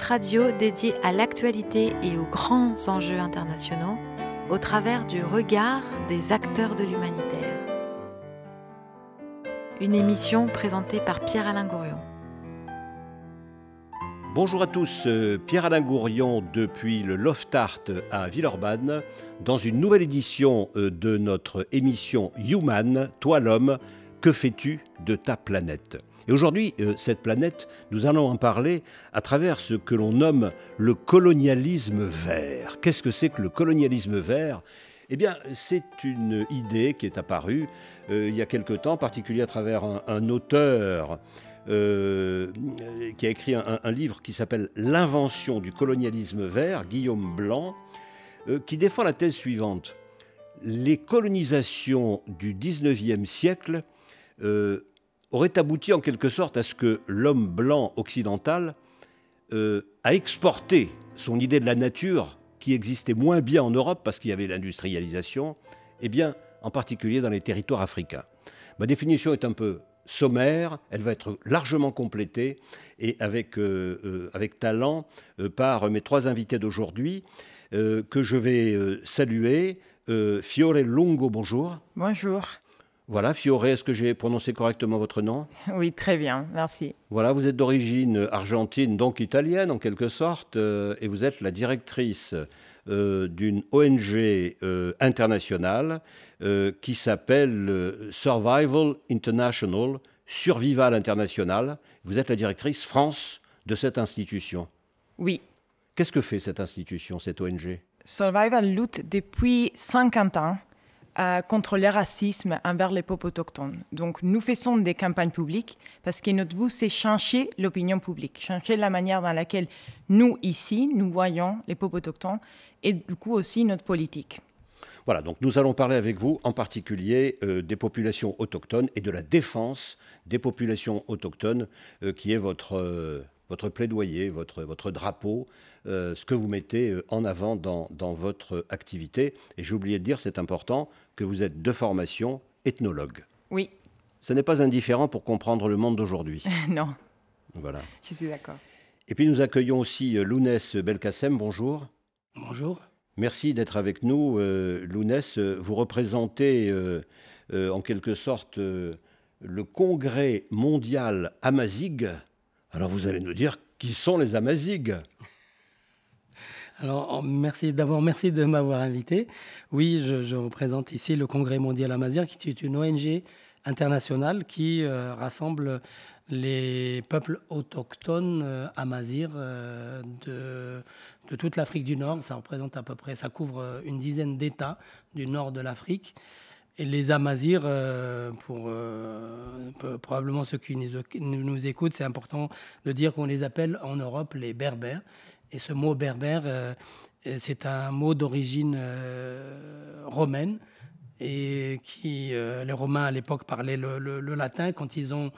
Radio dédié à l'actualité et aux grands enjeux internationaux au travers du regard des acteurs de l'humanitaire. Une émission présentée par Pierre-Alain Gourion. Bonjour à tous, euh, Pierre-Alain Gourion depuis le Loft Art à Villeurbanne dans une nouvelle édition euh, de notre émission Human, Toi l'homme, que fais-tu de ta planète? Et aujourd'hui, euh, cette planète, nous allons en parler à travers ce que l'on nomme le colonialisme vert. Qu'est-ce que c'est que le colonialisme vert? Eh bien, c'est une idée qui est apparue il y a quelque temps, en particulier à travers un auteur euh, qui a écrit un, livre qui s'appelle L'invention du colonialisme vert, Guillaume Blanc, euh, qui défend la thèse suivante. Les colonisations du 19e siècle euh, auraient abouti en quelque sorte à ce que l'homme blanc occidental a exporté son idée de la nature, qui existait moins bien en Europe parce qu'il y avait l'industrialisation, et eh bien en particulier dans les territoires africains. Ma définition est un peu sommaire, elle va être largement complétée et avec, euh, euh, avec talent euh, par mes trois invités d'aujourd'hui que je vais saluer. Fiore Lungo, bonjour. Bonjour. Voilà, Fiore, est-ce que j'ai prononcé correctement votre nom? Oui, très bien, merci. Voilà, vous êtes d'origine argentine, donc italienne en quelque sorte, et vous êtes la directrice d'une ONG internationale euh, qui s'appelle euh, Survival International, Survival International. Vous êtes la directrice France de cette institution. Oui. Qu'est-ce que fait cette institution, cette ONG Survival lutte depuis 50 ans euh, contre le racisme envers les peuples autochtones. Donc, nous faisons des campagnes publiques parce que notre but, c'est changer l'opinion publique, changer la manière dans laquelle nous, ici, nous voyons les peuples autochtones et du coup aussi notre politique. Voilà, donc nous allons parler avec vous en particulier euh, des populations autochtones et de la défense des populations autochtones, euh, qui est votre, votre plaidoyer, votre, votre drapeau, ce que vous mettez en avant dans, dans votre activité. Et j'ai oublié de dire, c'est important, que vous êtes de formation ethnologue. Oui. Ce n'est pas indifférent pour comprendre le monde d'aujourd'hui. non. Voilà. Je suis d'accord. Et puis nous accueillons aussi Lounès Belkacem, bonjour. Bonjour. Merci d'être avec nous, euh, Lounès. Vous représentez euh, euh, en quelque sorte le congrès mondial Amazigh. Alors vous allez nous dire qui sont les Amazigh? Alors, merci d'abord, merci de m'avoir invité. Oui, je, représente ici le Congrès mondial Amazigh, qui est une ONG internationale qui rassemble les peuples autochtones euh, amazirs euh, de, toute l'Afrique du Nord. Ça représente à peu près, ça couvre euh, une dizaine d'États du nord de l'Afrique. Et les Amazirs, pour probablement ceux qui nous écoutent, c'est important de dire qu'on les appelle en Europe les Berbères. Et ce mot berbère, c'est un mot d'origine romaine et qui les Romains à l'époque parlaient le, le, latin quand ils ont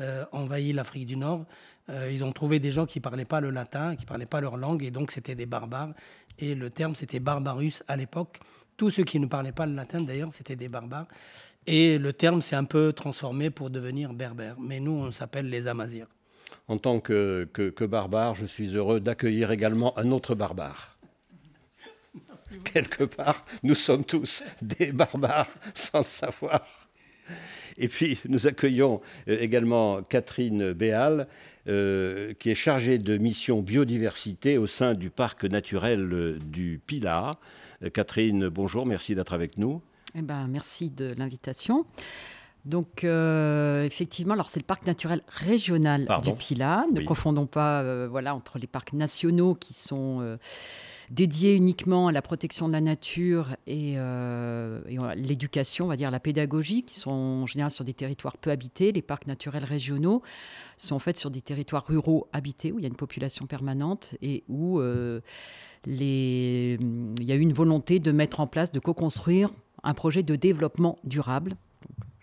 euh, envahi l'Afrique du Nord, euh, ils ont trouvé des gens qui ne parlaient pas le latin, qui ne parlaient pas leur langue, et donc c'était des barbares. Et le terme, c'était barbarus à l'époque. Tous ceux qui ne parlaient pas le latin, d'ailleurs, c'était des barbares. Et le terme s'est un peu transformé pour devenir berbère. Mais nous, on s'appelle les Amazirs. En tant que, que, barbare, je suis heureux d'accueillir également un autre barbare. Quelque part, nous sommes tous des barbares sans le savoir. Et puis, nous accueillons euh, également Catherine Béal, euh, qui est chargée de mission biodiversité au sein du parc naturel euh, du Pilat. Catherine, bonjour, merci d'être avec nous. Eh ben, merci de l'invitation. Donc, effectivement, alors c'est le parc naturel régional du Pilat. Ne confondons pas voilà, entre les parcs nationaux qui sont dédié uniquement à la protection de la nature et, euh, l'éducation, on va dire la pédagogie, qui sont en général sur des territoires peu habités. Les parcs naturels régionaux sont en fait sur des territoires ruraux habités où il y a une population permanente et où euh, les... il y a eu une volonté de mettre en place, de co-construire un projet de développement durable.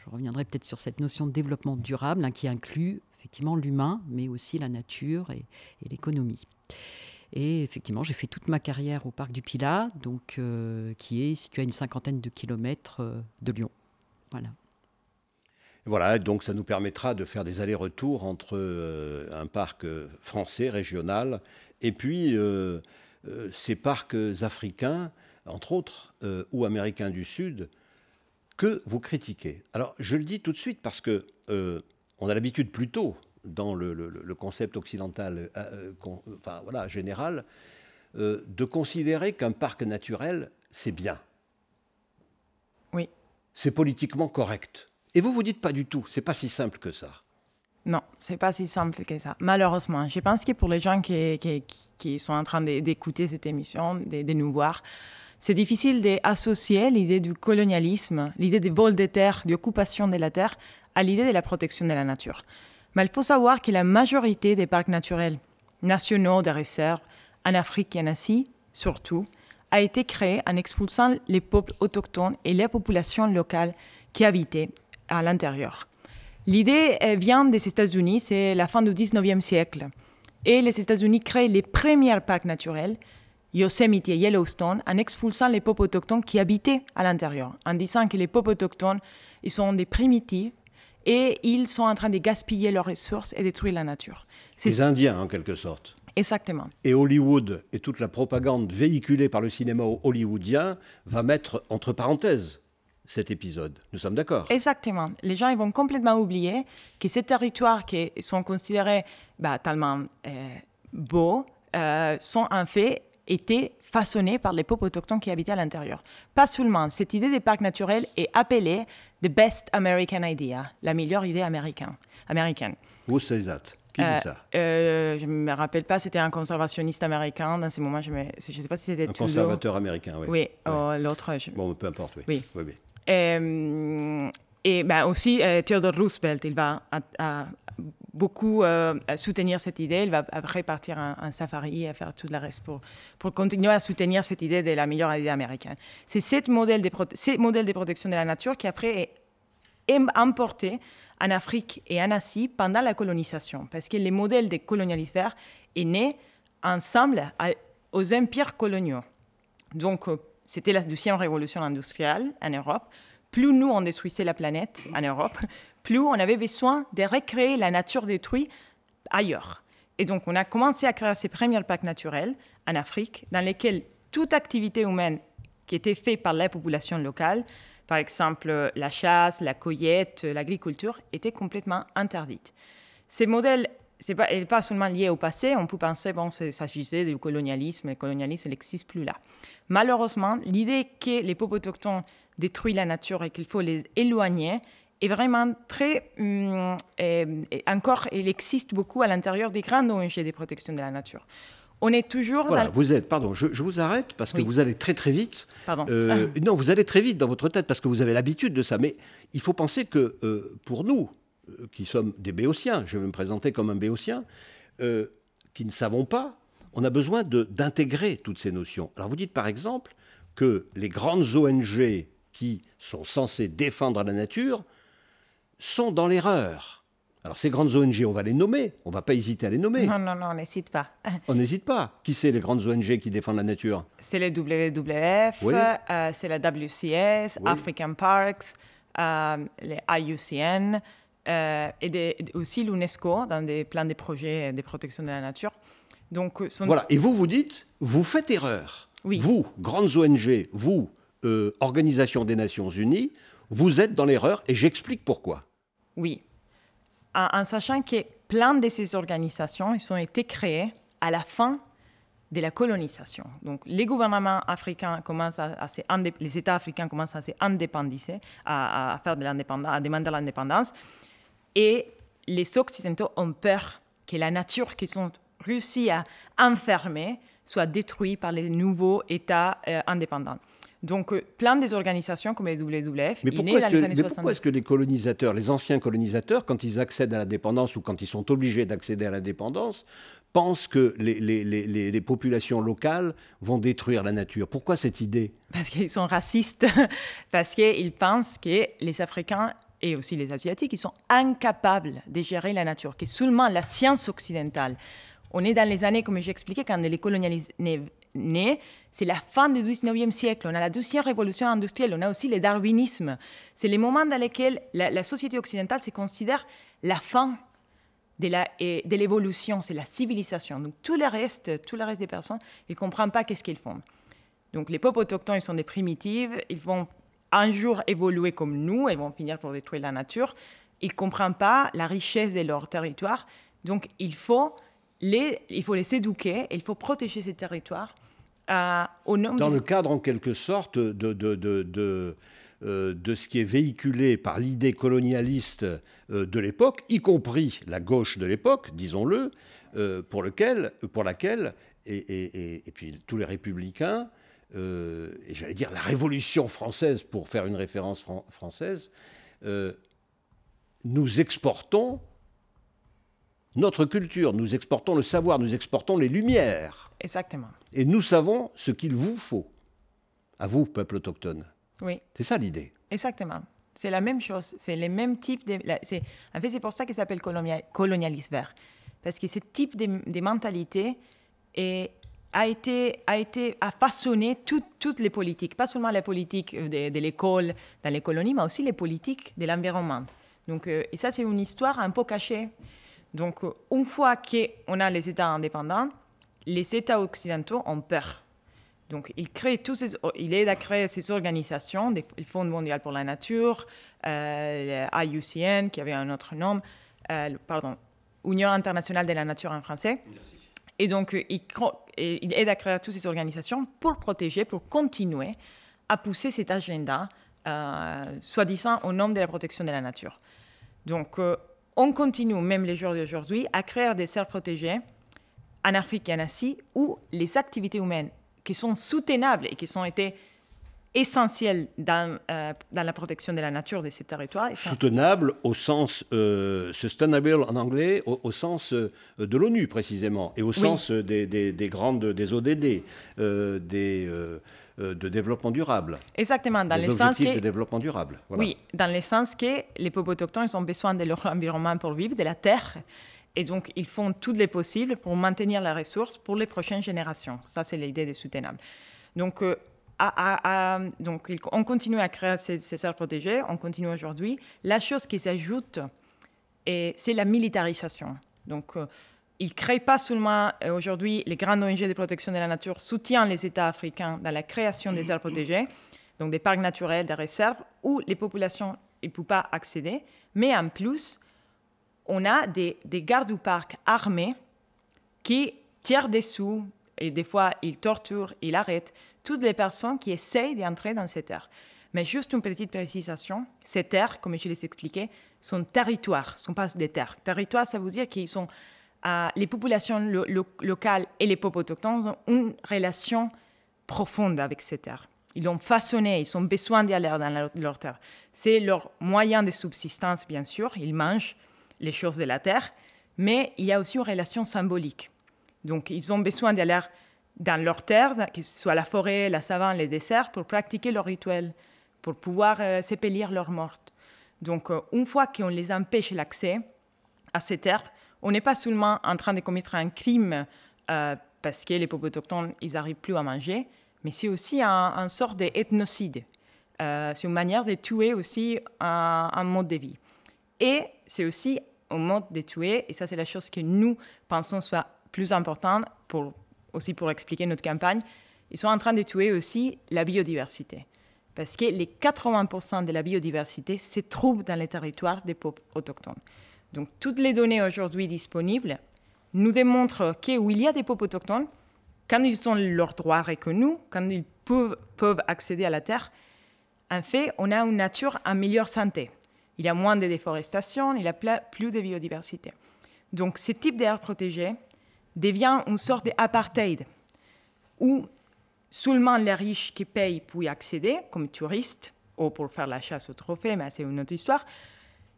Je reviendrai peut-être sur cette notion de développement durable hein, qui inclut effectivement l'humain, mais aussi la nature et, l'économie. Et effectivement, j'ai fait toute ma carrière au parc du Pilat, donc, euh, qui est situé à une cinquantaine de kilomètres euh, de Lyon. Voilà. Voilà, donc ça nous permettra de faire des allers-retours entre euh, un parc français régional et puis ces parcs africains, entre autres, ou américains du Sud, que vous critiquez. Alors, je le dis tout de suite parce que on a l'habitude plutôt dans le, concept occidental, enfin voilà, général, de considérer qu'un parc naturel, c'est bien. Oui. C'est politiquement correct. Et vous vous dites pas du tout, c'est pas si simple que ça. Non, c'est pas si simple que ça. Malheureusement, je pense que pour les gens qui, qui, sont en train d'écouter cette émission, de, de nous voir, c'est difficile d'associer l'idée du colonialisme, l'idée des vols de terre, d'occupation de la terre, à l'idée de la protection de la nature. Mais il faut savoir que la majorité des parcs naturels nationaux de réserve, en Afrique et en Asie surtout, a été créée en expulsant les peuples autochtones et les populations locales qui habitaient à l'intérieur. L'idée vient des États-Unis, c'est la fin du 19e siècle. Et les États-Unis créent les premiers parcs naturels, Yosemite et Yellowstone, en expulsant les peuples autochtones qui habitaient à l'intérieur, en disant que les peuples autochtones ils sont des primitifs et ils sont en train de gaspiller leurs ressources et détruire la nature. Les Indiens, en quelque sorte. Exactement. Et Hollywood et toute la propagande véhiculée par le cinéma hollywoodien va mettre entre parenthèses cet épisode. Nous sommes d'accord Exactement. Les gens ils vont complètement oublier que ces territoires qui sont considérés bah, tellement euh, beaux euh, sont en fait été façonnés par les peuples autochtones qui habitaient à l'intérieur. Pas seulement, cette idée des parcs naturels est appelée the best American idea, la meilleure idée américaine. américaine. Who says that qui dit ça? euh, Je ne me rappelle pas, c'était un conservationniste américain. Dans ces moments, je ne sais pas si c'était. Un conservateur américain, oui. Oui, oh, l'autre. Bon, peu importe, oui. Oui. oui, oui. Et, et ben aussi, euh, Theodore Roosevelt, il va beaucoup euh, soutenir cette idée. Il va après partir en, safari et faire tout le reste pour, continuer à soutenir cette idée de la meilleure idée américaine. C'est ce modèle de, ces modèles de protection de la nature qui après est importé en Afrique et en Asie pendant la colonisation, parce que les modèles de colonialisme vert est né ensemble aux empires coloniaux. Donc, euh, c'était la deuxième révolution industrielle en Europe. Plus nous, on détruisait la planète en Europe, plus on avait besoin de recréer la nature détruite ailleurs. Et donc, on a commencé à créer ces premiers parcs naturels en Afrique, dans lesquels toute activité humaine qui était faite par la population locale par exemple, la chasse, la cueillette, l'agriculture étaient complètement interdites. Ces modèles ce n'est pas, seulement lié au passé, on peut penser bon, s'agissait du colonialisme, le colonialisme n'existe plus là. Malheureusement, l'idée que les peuples autochtones détruisent la nature et qu'il faut les éloigner est vraiment très... Hum, encore, il existe beaucoup à l'intérieur des grandes ONG de protection de la nature on est toujours voilà, vous êtes, pardon, je, vous arrête parce que vous allez très très vite. Pardon. Euh, non, vous allez très vite dans votre tête parce que vous avez l'habitude de ça. Mais il faut penser que euh, pour nous, euh, qui sommes des béotiens, je vais me présenter comme un béotien, qui ne savons pas, on a besoin d'intégrer toutes ces notions. Alors vous dites par exemple que les grandes ONG qui sont censées défendre la nature sont dans l'erreur. Alors ces grandes ONG, on va les nommer, on ne va pas hésiter à les nommer. Non, non, non, on n'hésite pas. on n'hésite pas. Qui c'est les grandes ONG qui défendent la nature? C'est les WWF, euh, c'est la WCS, African Parks, euh, les IUCN, euh, et, aussi l'UNESCO dans des plans de projets de protection de la nature. Donc, Voilà, et vous vous dites, vous faites erreur. Oui. Vous, grandes ONG, vous, Organisation des Nations Unies, vous êtes dans l'erreur et j'explique pourquoi. Oui, en, sachant que plein de ces organisations ont été créées à la fin de la colonisation. Donc, les gouvernements africains commencent à, les États africains commencent à, à, faire de l'indépendance, à demander l'indépendance, et les Occidentaux ont peur que la nature qu'ils ont réussi à enfermer soit détruite par les nouveaux États euh, indépendants. Donc, euh, plein des organisations comme les WWF. Mais pourquoi est-ce que, les colonisateurs, les anciens colonisateurs, quand ils accèdent à l'indépendance ou quand ils sont obligés d'accéder à l'indépendance, pensent que les, populations locales vont détruire la nature? Pourquoi cette idée? Parce qu'ils sont racistes, parce qu'ils pensent que les Africains et aussi les Asiatiques, ils sont incapables de gérer la nature, que seulement la science occidentale. On est dans les années, comme j'ai expliqué, quand les, c'est la fin du 19e siècle. On a la deuxième révolution industrielle, on a aussi le darwinisme. C'est les moments dans lesquels la, société occidentale se considère la fin de l'évolution, c'est la civilisation. Donc tout le reste, tout le reste des personnes, ils ne comprennent pas qu'est-ce qu'ils font. Donc les peuples autochtones, ils sont des primitives, ils vont un jour évoluer comme nous, ils vont finir par détruire la nature. Ils ne comprennent pas la richesse de leur territoire. Donc il faut les, il faut les éduquer, il faut protéger ces territoires. Euh, au nom Dans le cadre, en quelque sorte, de, de, de, euh, de ce qui est véhiculé par l'idée colonialiste euh, de l'époque, y compris la gauche de l'époque, disons-le, pour, lequel, pour laquelle, et, et, et, puis tous les républicains, et j'allais dire la Révolution française, pour faire une référence française, nous exportons notre culture, nous exportons le savoir, nous exportons les lumières. Exactement. Et nous savons ce qu'il vous faut, à vous, peuple autochtone. Oui. C'est ça l'idée. Exactement. C'est la même chose. C'est les mêmes types de. En fait, c'est pour ça qu'il s'appelle colonialisme vert. Parce que ce type de, mentalité a été, a été a façonné toutes les politiques, pas seulement la politique de, de l'école dans les colonies, mais aussi les politiques de l'environnement. Donc, euh, et ça, c'est une histoire un peu cachée. Donc, euh, une fois qu'on a les États indépendants, les États occidentaux ont peur. Donc, il, crée tous ces, il aide à créer ces organisations, le Fonds mondial pour la nature, euh, l'IUCN, qui avait un autre nom, euh, pardon, Union internationale de la nature en français. Et donc, il, il, aide à créer toutes ces organisations pour protéger, pour continuer à pousser cet agenda, soi-disant au nom de la protection de la nature. Donc, on continue, même les jours d'aujourd'hui, à créer des serres protégées en Afrique et en Asie où les activités humaines qui sont soutenables et qui ont été essentielles dans, euh, dans la protection de la nature de ces territoires. Soutenables au sens euh, sustainable en anglais, au, sens euh, de l'ONU précisément, et au sens des, des, grandes des ODD, des de développement durable. Exactement, dans le sens que... de développement durable. Oui, dans le sens que les peuples autochtones ils ont besoin de leur environnement pour vivre, de la terre, et donc ils font tout les possibles pour maintenir la ressource pour les prochaines générations. Ça, c'est l'idée des soutenables. Donc, donc, on continue à créer ces, ces aires protégées, on continue aujourd'hui. La chose qui s'ajoute, c'est la militarisation. Donc, euh, il ne crée pas seulement euh, aujourd'hui les grandes ONG de protection de la nature soutiennent les États africains dans la création des aires protégées, donc des parcs naturels, des réserves, où les populations ne peuvent pas accéder, mais en plus, on a des, gardes du parc armés qui tirent des sous, et des fois ils torturent, ils arrêtent toutes les personnes qui essayent d'entrer dans ces terres. Mais juste une petite précisation, ces terres, comme je les expliquais, sont territoires, ne sont pas des terres. Territoires, ça veut dire qu'ils sont les populations locales et les peuples autochtones ont une relation profonde avec ces terres. Ils l'ont façonné, ils ont besoin d'y aller dans leur, terre. C'est leur moyen de subsistance, bien sûr. Ils mangent les choses de la terre, mais il y a aussi une relation symbolique. Donc, ils ont besoin d'aller dans leur terre, que ce soit la forêt, la savane, les déserts, pour pratiquer leur rituel, pour pouvoir euh, leurs mortes. Donc, euh, une fois qu'on les empêche l'accès à ces terres, on n'est pas seulement en train de commettre un crime euh, parce que les peuples autochtones, ils n'arrivent plus à manger, mais c'est aussi un, sort d'ethnocide. Euh, c'est une manière de tuer aussi un, mode de vie. Et c'est aussi un mode de tuer, et ça c'est la chose que nous pensons soit plus importante, pour, aussi pour expliquer notre campagne, ils sont en train de tuer aussi la biodiversité. Parce que les 80% de la biodiversité se trouve dans les territoires des peuples autochtones. Donc toutes les données aujourd'hui disponibles nous démontrent qu'il y a des peuples autochtones, quand ils ont leurs droits reconnus, quand ils peuvent, peuvent accéder à la terre, en fait, on a une nature en meilleure santé. Il y a moins de déforestation, il y a plus de biodiversité. Donc ce type d'air protégé devient une sorte d'apartheid, où seulement les riches qui payent pour y accéder, comme touristes, ou pour faire la chasse au trophée, mais c'est une autre histoire,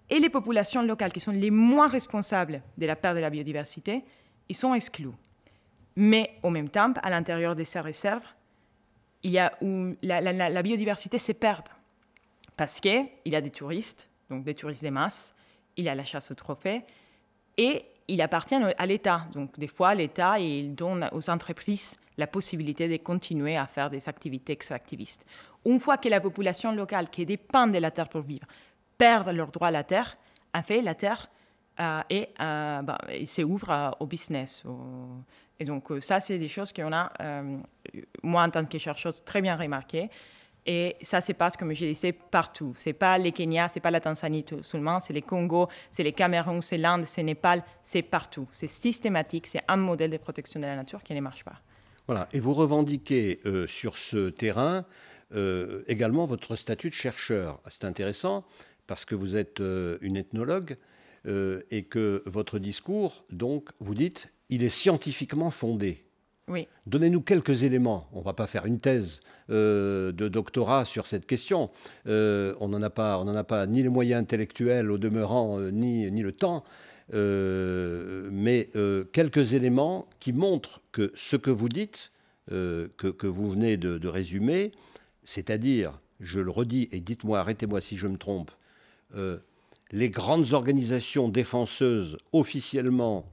et les populations locales qui sont les moins responsables de la perte de la biodiversité, ils sont exclus. Mais en même temps, à l'intérieur de ces réserves, il y a où la, biodiversité se perd. Parce qu'il y a des touristes, donc des touristes de masse, il y a la chasse aux trophées, et il appartient à l'État. Donc des fois, l'État il donne aux entreprises la possibilité de continuer à faire des activités extractivistes. Une fois que la population locale qui dépend de la terre pour vivre perd leur droit à la terre, en fait, la terre euh, et, euh, bah, s'ouvre euh, au business. Et donc, ça, c'est des choses qu'on a, moi, en tant que chercheuse, très bien remarquées. Et ça se passe, comme je disais, partout. Ce n'est pas les Kenya, ce n'est pas la Tanzanie seulement, c'est les Congo, c'est les Cameroun, c'est l'Inde, c'est Népal, c'est partout. C'est systématique, c'est un modèle de protection de la nature qui ne marche pas. Voilà, et vous revendiquez euh, sur ce terrain euh, également votre statut de chercheur. C'est intéressant parce que vous êtes euh, une ethnologue et que votre discours, donc, vous dites, il est scientifiquement fondé. Donnez-nous quelques éléments. On ne va pas faire une thèse euh, de doctorat sur cette question. Euh, on n'en a, pas, a pas ni les moyens intellectuels au demeurant, euh, ni, ni, le temps. mais quelques éléments qui montrent que ce que vous dites, que, vous venez de, résumer, c'est-à-dire, je le redis, et dites-moi, arrêtez-moi si je me trompe, les grandes organisations défenseuses officiellement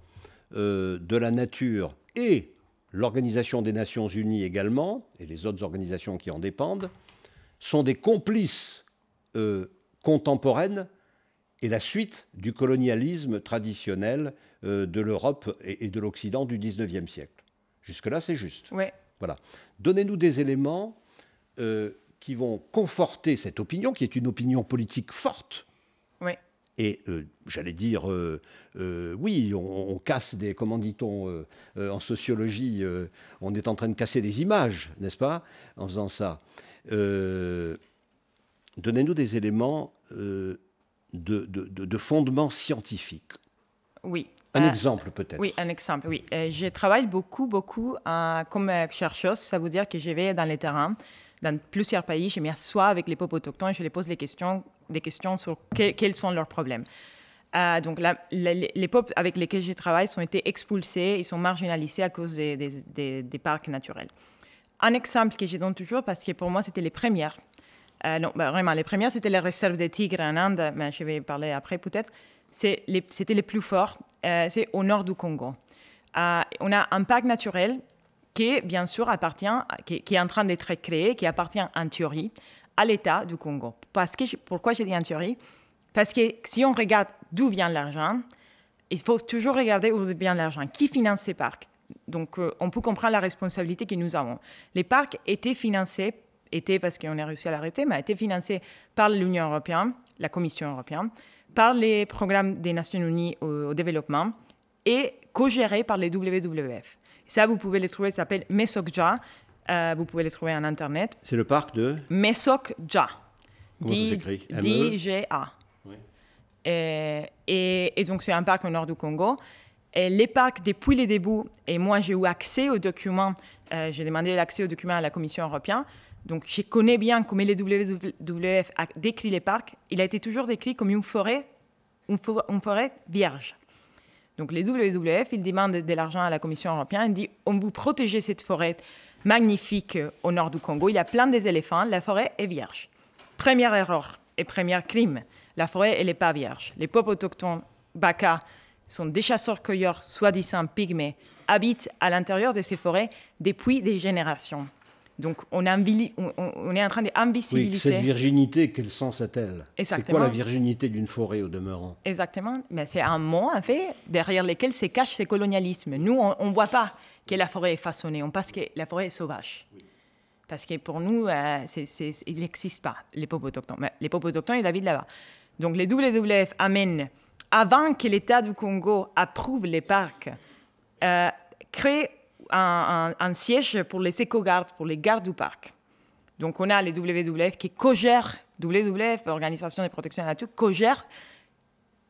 de la nature et l'Organisation des Nations Unies également, et les autres organisations qui en dépendent, sont des complices euh, contemporaines et la suite du colonialisme traditionnel euh, de l'Europe et, de l'Occident du XIXe siècle. Jusque-là, c'est juste. Voilà. Donnez-nous des éléments euh, qui vont conforter cette opinion, qui est une opinion politique forte. Oui. Et euh, j'allais dire, euh, euh, oui, on, casse des, comment dit-on en sociologie, on est en train de casser des images, n'est-ce pas, en faisant ça. Donnez-nous des éléments de, de, de, fondement scientifique. Oui. Un exemple peut-être. Oui, un exemple, oui. je travaille beaucoup, beaucoup comme chercheuse, ça veut dire que je vais dans les terrains dans plusieurs pays, je m'assois avec les peuples autochtones et je les pose des questions, des questions sur quels sont leurs problèmes. Euh, donc, les, peuples avec lesquels je travaille ont été expulsés, ils sont marginalisés à cause des, des, parcs naturels. Un exemple que je donne toujours, parce que pour moi, c'était les premières. Euh, non, bah, vraiment, les premières, c'était les réserves des tigres en Inde, mais je vais parler après peut-être. C'était les plus forts, euh, c'est au nord du Congo. on a un parc naturel qui, bien sûr, appartient, qui, est en train d'être créé, qui appartient en théorie à l'État du Congo. Parce que, pourquoi je dis en théorie? Parce que si on regarde d'où vient l'argent, il faut toujours regarder où vient l'argent. Qui finance ces parcs? Donc, euh, on peut comprendre la responsabilité que nous avons. Les parcs étaient financés, étaient parce qu'on a réussi à l'arrêter, mais étaient financés par l'Union européenne, la Commission européenne, par les programmes des Nations Unies au, au développement et co-gérés par les WWF. Ça, vous pouvez les trouver, ça s'appelle Mesokja. Euh, vous pouvez les trouver en Internet. C'est le parc de Mesokja. Comment ça s'écrit? D-G-A. Et, donc, c'est un parc au nord du Congo. Et les parcs, depuis les débuts, et moi, j'ai eu accès aux documents, euh, j'ai demandé l'accès aux documents à la Commission européenne. Donc, je connais bien comment les WWF a décrit les parcs. Il a été toujours décrit comme une forêt, une forêt vierge. Donc les WWF, ils demandent de l'argent à la Commission européenne, ils disent on vous protégez cette forêt magnifique au nord du Congo, il y a plein des éléphants, la forêt est vierge. Première erreur et premier crime, la forêt, elle n'est pas vierge. Les peuples autochtones Baka sont des chasseurs-cueilleurs, soi-disant pygmées, habitent à l'intérieur de ces forêts depuis des générations. Donc on, on, est en train d'invisibiliser. Oui, cette virginité, quel sens a-t-elle? C'est quoi la virginité d'une forêt au demeurant? Exactement. Mais c'est un mot, en fait, derrière lequel se cache ce colonialisme. Nous, on ne voit pas que la forêt est façonnée, on pense que la forêt est sauvage. Parce que pour nous, euh, il n'existe pas, les peuples autochtones. Mais les peuples autochtones, ils habitent là-bas. Donc les WWF amènent, avant que l'État du Congo approuve les parcs, euh, créent un, siège pour les éco-gardes, pour les gardes du parc. Donc on a les WWF qui co-gèrent, WWF, Organisation de protection de la nature, co-gèrent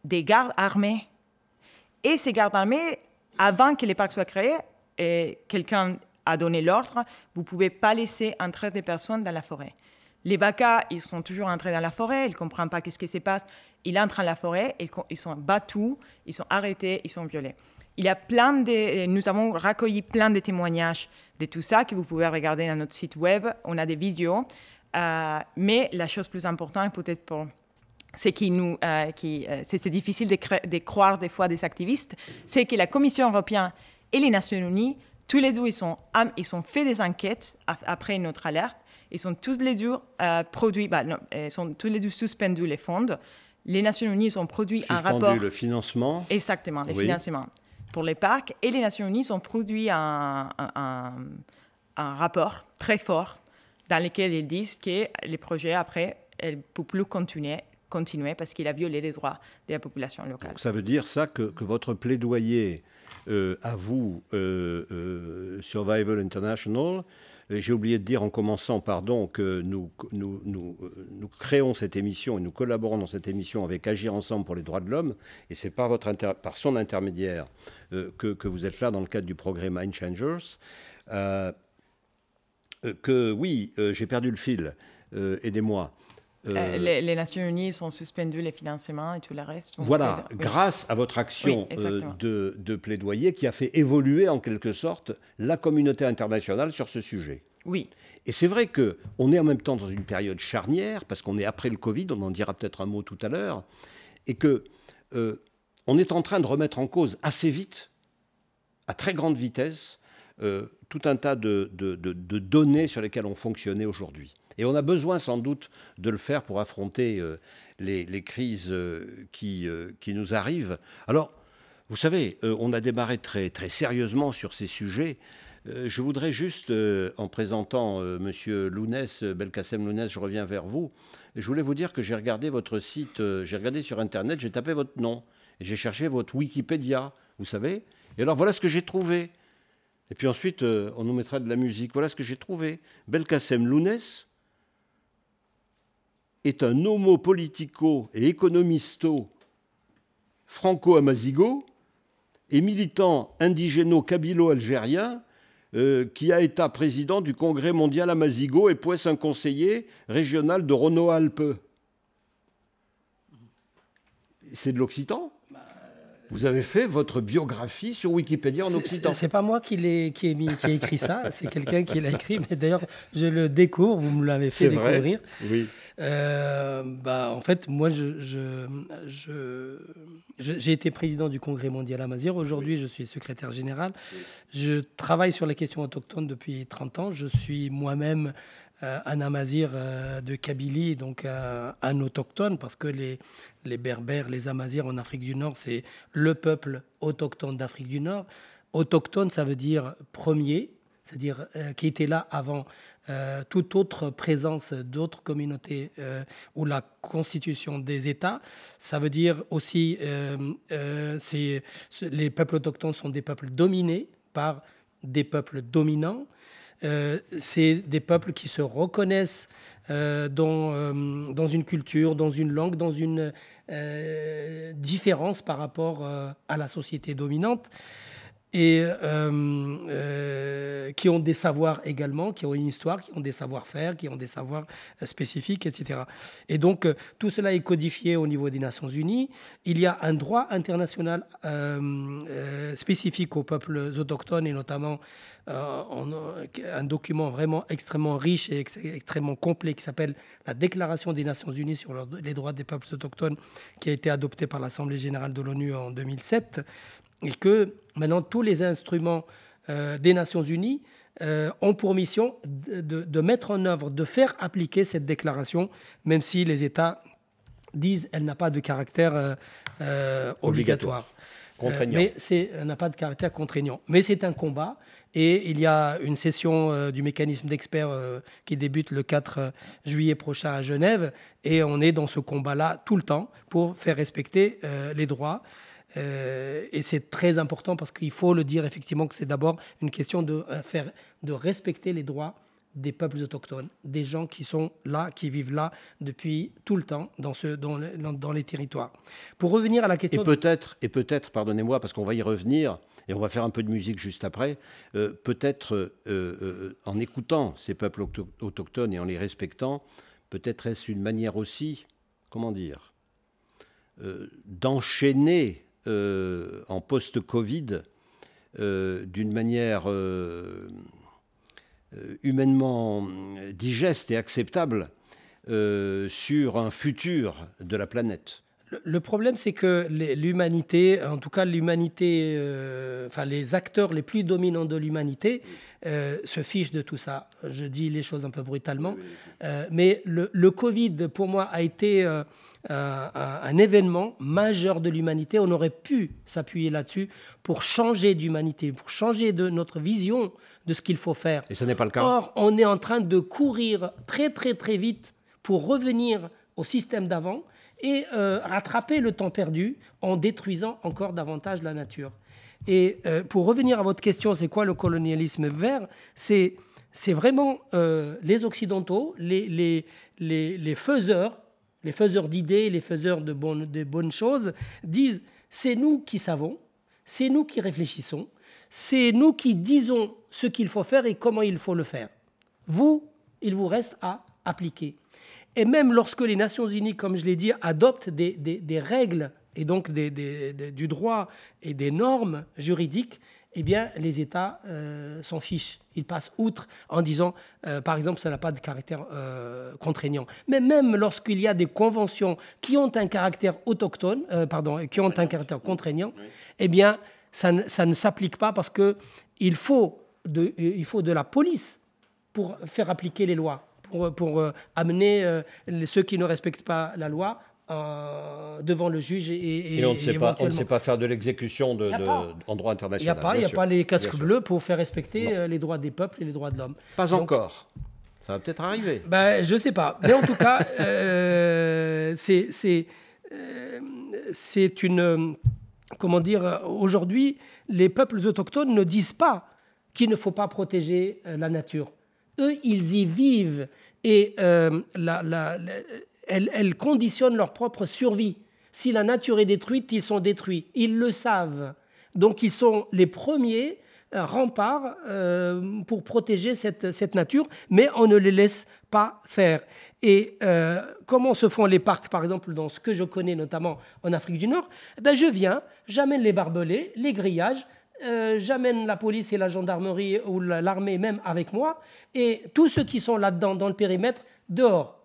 des gardes armés. Et ces gardes armés, avant que les parcs soient créés, quelqu'un a donné l'ordre, vous ne pouvez pas laisser entrer des personnes dans la forêt. Les Baka, ils sont toujours entrés dans la forêt, ils ne comprennent pas ce qui se passe. Ils entrent dans la forêt, ils sont battus, ils sont arrêtés, ils sont violés. Il y a plein de, nous avons recueilli plein de témoignages de tout ça que vous pouvez regarder dans notre site web. On a des vidéos. Euh, mais la chose plus importante, peut-être pour c'est qui nous, euh, qui, euh, c'est difficile de, de, croire des fois des activistes, c'est que la Commission européenne et les Nations Unies tous les deux, ils sont, ils sont fait des enquêtes après notre alerte. Ils sont tous les deux produits, bah, non, ils sont tous les deux suspendus les fonds. Les Nations Unies ont produit un rapport. le financement. Exactement, le financement pour les parcs. Et les Nations Unies ont produit un, rapport très fort dans lequel ils disent que les projets, après, ne peuvent plus continuer, continuer parce qu'il a violé les droits de la population locale. ça veut dire ça que, que votre plaidoyer euh, à vous, euh, euh, Survival International, j'ai oublié de dire en commençant, pardon, que nous, nous, créons cette émission et nous collaborons dans cette émission avec Agir ensemble pour les droits de l'homme, et c'est par, son intermédiaire que, que, vous êtes là dans le cadre du programme Mind Changers. que oui, j'ai perdu le fil, aidez-moi. Euh, les, Nations Unies sont suspendues les financements et tout le reste. Voilà, grâce à votre action euh, de, de, plaidoyer qui a fait évoluer en quelque sorte la communauté internationale sur ce sujet. Oui. Et c'est vrai que on est en même temps dans une période charnière parce qu'on est après le Covid, on en dira peut-être un mot tout à l'heure, et que euh, on est en train de remettre en cause assez vite, à très grande vitesse, tout un tas de, de, de données sur lesquelles on fonctionnait aujourd'hui. Et on a besoin sans doute de le faire pour affronter euh, les, crises euh, qui, euh, qui, nous arrivent. Alors, vous savez, on a démarré très, très sérieusement sur ces sujets. je voudrais juste, en présentant Monsieur Lounès, Belkacem Lounès, je reviens vers vous. Je voulais vous dire que j'ai regardé votre site, j'ai regardé sur Internet, j'ai tapé votre nom, et j'ai cherché votre Wikipédia, vous savez. Et alors voilà ce que j'ai trouvé. Et puis ensuite, on nous mettra de la musique. Voilà ce que j'ai trouvé. Belkacem Lounès, est un homo politico et économisto franco-amazigo et militant indigéno-kabilo-algérien euh, qui a été président du Congrès mondial amazigo et puis un conseiller régional de Renault-Alpes. C'est de l'occitan? Vous avez fait votre biographie sur Wikipédia en occitan. C'est pas moi qui l'ai qui, qui ai écrit ça, c'est quelqu'un qui l'a écrit. Mais d'ailleurs, je le découvre. Vous me l'avez fait découvrir. Oui. Euh, bah, en fait, moi, je, j'ai été président du Congrès mondial Amazir. Aujourd'hui, je suis secrétaire général. Je travaille sur les questions autochtones depuis 30 ans. Je suis moi-même euh, un Amazir euh, de Kabylie, donc un autochtone, parce que les, les Berbères, les Amazirs en Afrique du Nord, c'est le peuple autochtone d'Afrique du Nord. Autochtone, ça veut dire premier, c'est-à-dire euh, qui était là avant euh, toute autre présence d'autres communautés euh, ou la constitution des États. Ça veut dire aussi les peuples autochtones sont des peuples dominés par des peuples dominants. C'est des peuples qui se reconnaissent dans, dans une culture, dans une langue, dans une euh, différence par rapport euh, à la société dominante et euh, qui ont des savoirs également, qui ont une histoire, qui ont des savoir-faire, qui ont des savoirs spécifiques, etc. Et donc, tout cela est codifié au niveau des Nations Unies. Il y a un droit international spécifique aux peuples autochtones et notamment euh, un document vraiment extrêmement riche et extrêmement complet qui s'appelle la Déclaration des Nations Unies sur les droits des peuples autochtones, qui a été adopté par l'Assemblée générale de l'ONU en 2007, et que maintenant tous les instruments euh, des Nations Unies euh, ont pour mission de, mettre en œuvre, de faire appliquer cette déclaration, même si les États disent qu'elle n'a pas de caractère obligatoire. Contraignant. mais elle n'a pas de caractère contraignant. Mais c'est un combat et il y a une session euh, du mécanisme d'experts euh, qui débute le 4 euh, juillet prochain à Genève. Et on est dans ce combat-là tout le temps pour faire respecter les droits. et c'est très important parce qu'il faut le dire effectivement que c'est d'abord une question de, faire, de respecter les droits des peuples autochtones, des gens qui sont là, qui vivent là depuis tout le temps dans, ce, dans, dans, les territoires. Pour revenir à la question... Et peut-être, et peut-être pardonnez-moi, parce qu'on va y revenir, et on va faire un peu de musique juste après, euh, peut-être euh, euh, en écoutant ces peuples autochtones et en les respectant, peut-être est-ce une manière aussi, comment dire, d'enchaîner en post-Covid d'une manière humainement digeste et acceptable sur un futur de la planète. Le problème, c'est que l'humanité, en tout cas l'humanité, euh, enfin les acteurs les plus dominants de l'humanité, euh, se fichent de tout ça. Je dis les choses un peu brutalement. Euh, mais le, Covid, pour moi, a été un, un, événement majeur de l'humanité. On aurait pu s'appuyer là-dessus pour changer d'humanité, pour changer de notre vision de ce qu'il faut faire. Et ce n'est pas le cas. Or, on est en train de courir très très très vite pour revenir au système d'avant et euh, rattraper le temps perdu en détruisant encore davantage la nature. Et euh, pour revenir à votre question, c'est quoi le colonialisme vert? C'est vraiment euh, les Occidentaux, les, les, les, les, faiseurs, les faiseurs d'idées, les faiseurs de bonnes, de bonnes choses, disent c'est nous qui savons, c'est nous qui réfléchissons, c'est nous qui disons ce qu'il faut faire et comment il faut le faire. Vous, il vous reste à appliquer. Et même lorsque les Nations Unies, comme je l'ai dit, adoptent des, des, règles et donc des, du droit et des normes juridiques, eh bien, les États euh, s'en fichent. Ils passent outre en disant, euh, par exemple, ça n'a pas de caractère euh, contraignant. Mais même lorsqu'il y a des conventions qui ont un caractère autochtone, pardon, qui ont un caractère contraignant, eh bien, ça, ça ne s'applique pas parce qu'il faut, de, il faut de la police pour faire appliquer les lois pour, euh, amener euh, ceux qui ne respectent pas la loi euh, devant le juge. Et, on, ne sait pas, on ne sait pas faire de l'exécution de, en droit international. Il n'y a, pas les casques bleus pour faire respecter les droits des peuples et les droits de l'homme. Pas encore. Ça va peut-être arriver. Ben, je ne sais pas. Mais en tout cas, c'est c'est une. Comment dire Aujourd'hui, les peuples autochtones ne disent pas qu'il ne faut pas protéger la nature eux, ils y vivent et euh, elles, conditionnent leur propre survie. Si la nature est détruite, ils sont détruits. Ils le savent. Donc ils sont les premiers euh, remparts euh, pour protéger cette, nature, mais on ne les laisse pas faire. Et comment se font les parcs, par exemple, dans ce que je connais notamment en Afrique du Nord? Eh ben, Je viens, j'amène les barbelés, les grillages, euh, j'amène la police et la gendarmerie ou l'armée même avec moi, et tous ceux qui sont là-dedans, dans le périmètre, dehors.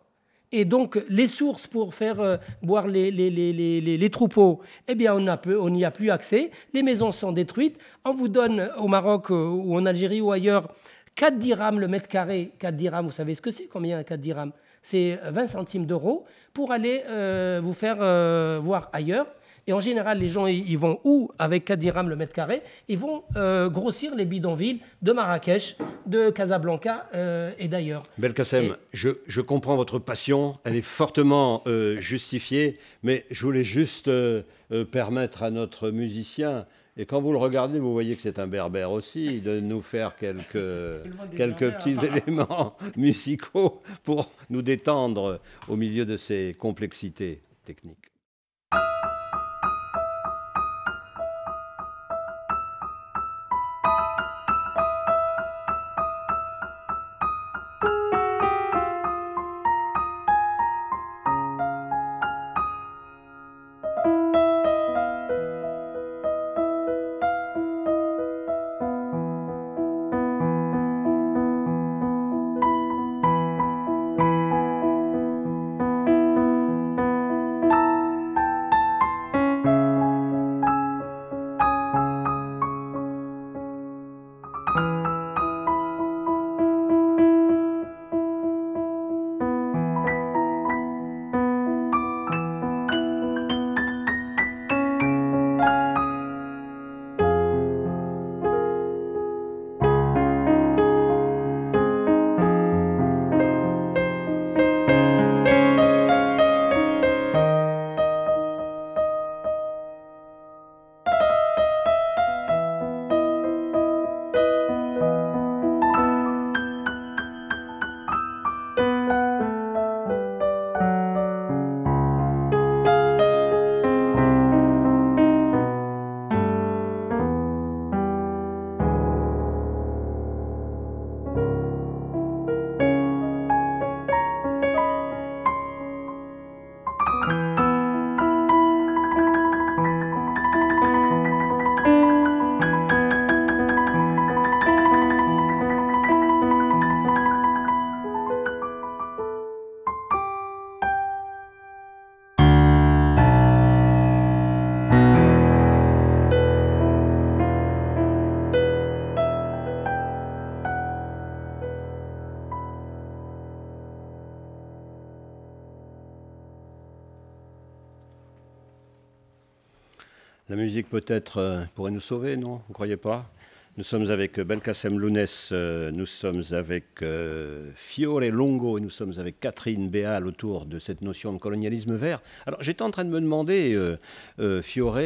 Et donc, les sources pour faire euh, boire les, troupeaux, eh bien, on n'y a, plus accès. Les maisons sont détruites. On vous donne au Maroc euh, ou en Algérie ou ailleurs 4 dirhams le mètre carré. 4 dirhams, vous savez ce que c'est Combien 4 dirhams? C'est 20 centimes d'euros pour aller vous faire voir ailleurs. Et en général, les gens, ils vont où avec 4 dirhams le mètre carré? Ils vont euh, grossir les bidonvilles de Marrakech, de Casablanca euh, et d'ailleurs. Belkacem, je, je, comprends votre passion, elle est fortement euh, justifiée, mais je voulais juste permettre à notre musicien et quand vous le regardez, vous voyez que c'est un berbère aussi, de nous faire quelques, quelques petits éléments musicaux pour nous détendre au milieu de ces complexités techniques. La musique peut-être pourrait nous sauver, non Vous ne croyez pas? Nous sommes avec Belkacem Lounès, euh, nous sommes avec euh, Fiore Longo et nous sommes avec Catherine Béal autour de cette notion de colonialisme vert. Alors j'étais en train de me demander, euh, Fiore,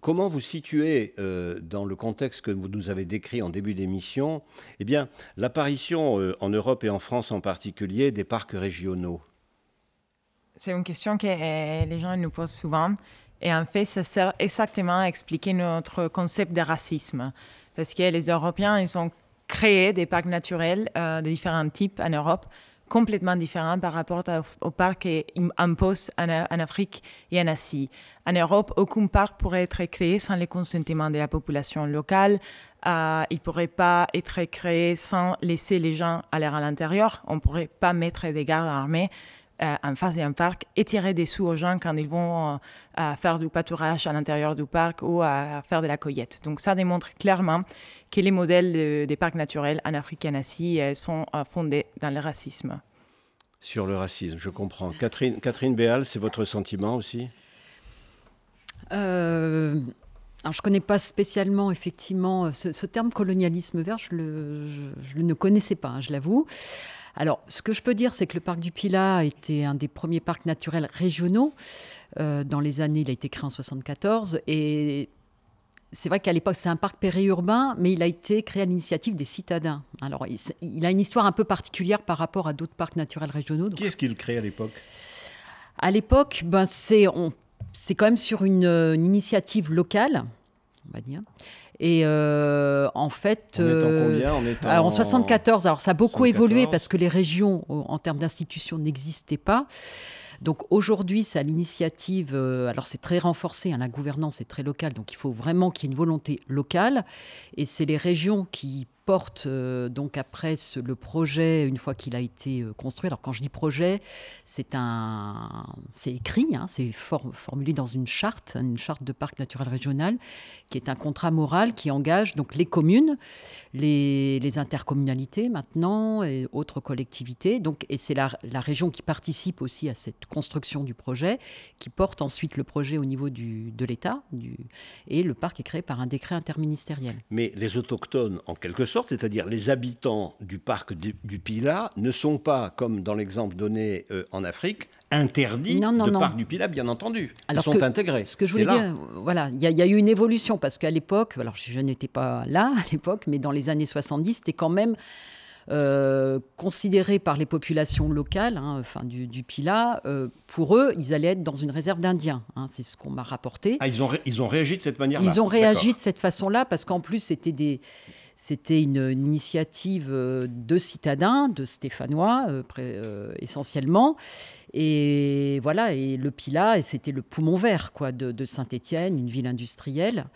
comment vous situez dans le contexte que vous nous avez décrit en début d'émission, eh bien l'apparition en Europe et en France en particulier des parcs régionaux? C'est une question que les gens nous posent souvent. Et en fait, ça sert exactement à expliquer notre concept de racisme. Parce que les Européens, ils ont créé des parcs naturels euh, de différents types en Europe, complètement différents par rapport aux parcs qu'ils imposent en, Afrique et en Asie. En Europe, aucun parc pourrait être créé sans le consentement de la population locale. Euh, il ne pourrait pas être créé sans laisser les gens aller à l'intérieur. On ne pourrait pas mettre des gardes armés en face d'un parc et tirer des sous aux gens quand ils vont euh, faire du pâturage à l'intérieur du parc ou à faire de la cueillette. Donc ça démontre clairement que les modèles des parcs naturels en Afrique et en Asie euh, sont fondés dans le racisme. Sur le racisme, je comprends. Catherine, Catherine Béal, c'est votre sentiment aussi? Alors, je ne connais pas spécialement, effectivement, ce, terme colonialisme vert, je, le, je, ne connaissais pas, hein, je l'avoue. Alors, ce que je peux dire, c'est que le parc du Pilat était un des premiers parcs naturels régionaux. Euh, dans les années, il a été créé en 74 et c'est vrai qu'à l'époque, c'est un parc périurbain, mais il a été créé à l'initiative des citadins. Alors, il, a une histoire un peu particulière par rapport à d'autres parcs naturels régionaux. Qui est-ce qui le crée à l'époque? À l'époque, ben, c'est quand même sur une, une, initiative locale, on va dire. Et euh, en fait, en, euh, en, 74, alors ça a beaucoup évolué parce que les régions, en termes d'institutions, n'existaient pas. Donc aujourd'hui, c'est à l'initiative, euh, alors c'est très renforcé, hein, la gouvernance est très locale, donc il faut vraiment qu'il y ait une volonté locale. Et c'est les régions qui porte euh, donc après le projet une fois qu'il a été euh, construit. Alors quand je dis projet, c'est un, c'est écrit, hein, c'est formulé dans une charte, une charte de parc naturel régional, qui est un contrat moral qui engage donc les communes, les, intercommunalités maintenant et autres collectivités. Donc et c'est la, la, région qui participe aussi à cette construction du projet, qui porte ensuite le projet au niveau du, de l'État, et le parc est créé par un décret interministériel. Mais les autochtones, en quelque sorte c'est-à-dire les habitants du parc du, Pila ne sont pas, comme dans l'exemple donné euh, en Afrique, interdits de parc du Pila, bien entendu. Ils sont intégrés. Ce que je voulais dire, voilà, il y, a eu une évolution parce qu'à l'époque, alors je, n'étais pas là à l'époque, mais dans les années 70, c'était quand même euh, considéré par les populations locales, hein, enfin du, Pila, euh, pour eux, ils allaient être dans une réserve d'Indiens. Hein, c'est ce qu'on m'a rapporté. Ah, ils ont, ils ont réagi de cette manière-là Ils ont réagi de cette façon-là parce qu'en plus, c'était des c'était une, initiative euh, de citadins, de Stéphanois euh, euh, essentiellement. Et voilà, et le Pilat, c'était le poumon vert de, Saint-Étienne, une ville industrielle.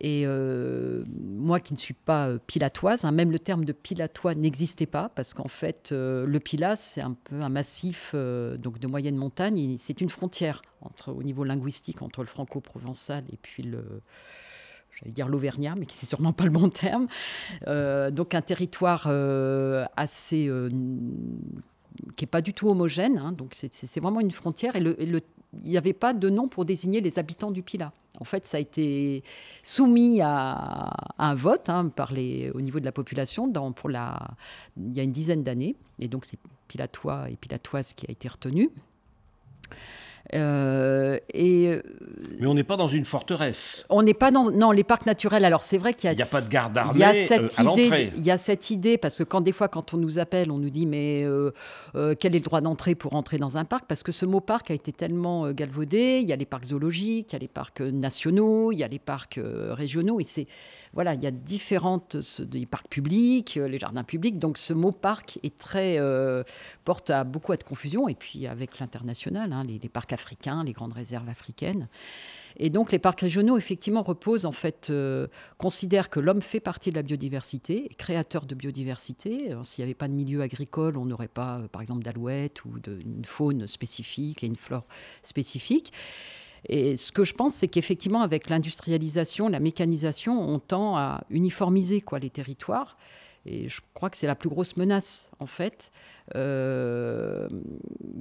Et moi qui ne suis pas pilatoise, hein, même le terme de pilatois n'existait pas, parce qu'en fait, le Pilat, c'est un peu un massif donc de moyenne montagne, c'est une frontière entre, au niveau linguistique entre le franco-provençal et puis le, j'allais dire l'Auvergnat, mais qui c'est sûrement pas le bon terme. Euh, donc un territoire euh, assez euh, qui est pas du tout homogène. Hein. donc c'est vraiment une frontière et, il n'y avait pas de nom pour désigner les habitants du Pila. En fait, ça a été soumis à, un vote hein, par les, au niveau de la population dans, pour la, il y a une dizaine d'années. Et donc, c'est Pilatois et Pilatoise qui a été retenu. Euh, et, euh, Mais on n'est pas dans une forteresse. On n'est pas dans non les parcs naturels. Alors c'est vrai qu'il y a il n'y a pas de garde armée il y a cette euh, idée, Il y a cette idée parce que quand des fois quand on nous appelle, on nous dit mais quel est le droit d'entrée pour entrer dans un parc? Parce que ce mot parc a été tellement galvaudé. Il y a les parcs zoologiques, il y a les parcs nationaux, il y a les parcs régionaux et c'est voilà, il y a différentes des parcs publics, les jardins publics. Donc ce mot parc est très porte à beaucoup à de confusion. Et puis avec l'international, hein, les, parcs africains, les grandes réserves africaines. Et donc les parcs régionaux, effectivement, reposent, en fait, euh, considèrent que l'homme fait partie de la biodiversité, créateur de biodiversité. S'il n'y avait pas de milieu agricole, on n'aurait pas, euh, par exemple, d'alouettes ou d'une faune spécifique et une flore spécifique. Et ce que je pense, c'est qu'effectivement, avec l'industrialisation, la mécanisation, on tend à uniformiser quoi, les territoires et je crois que c'est la plus grosse menace, en fait, euh,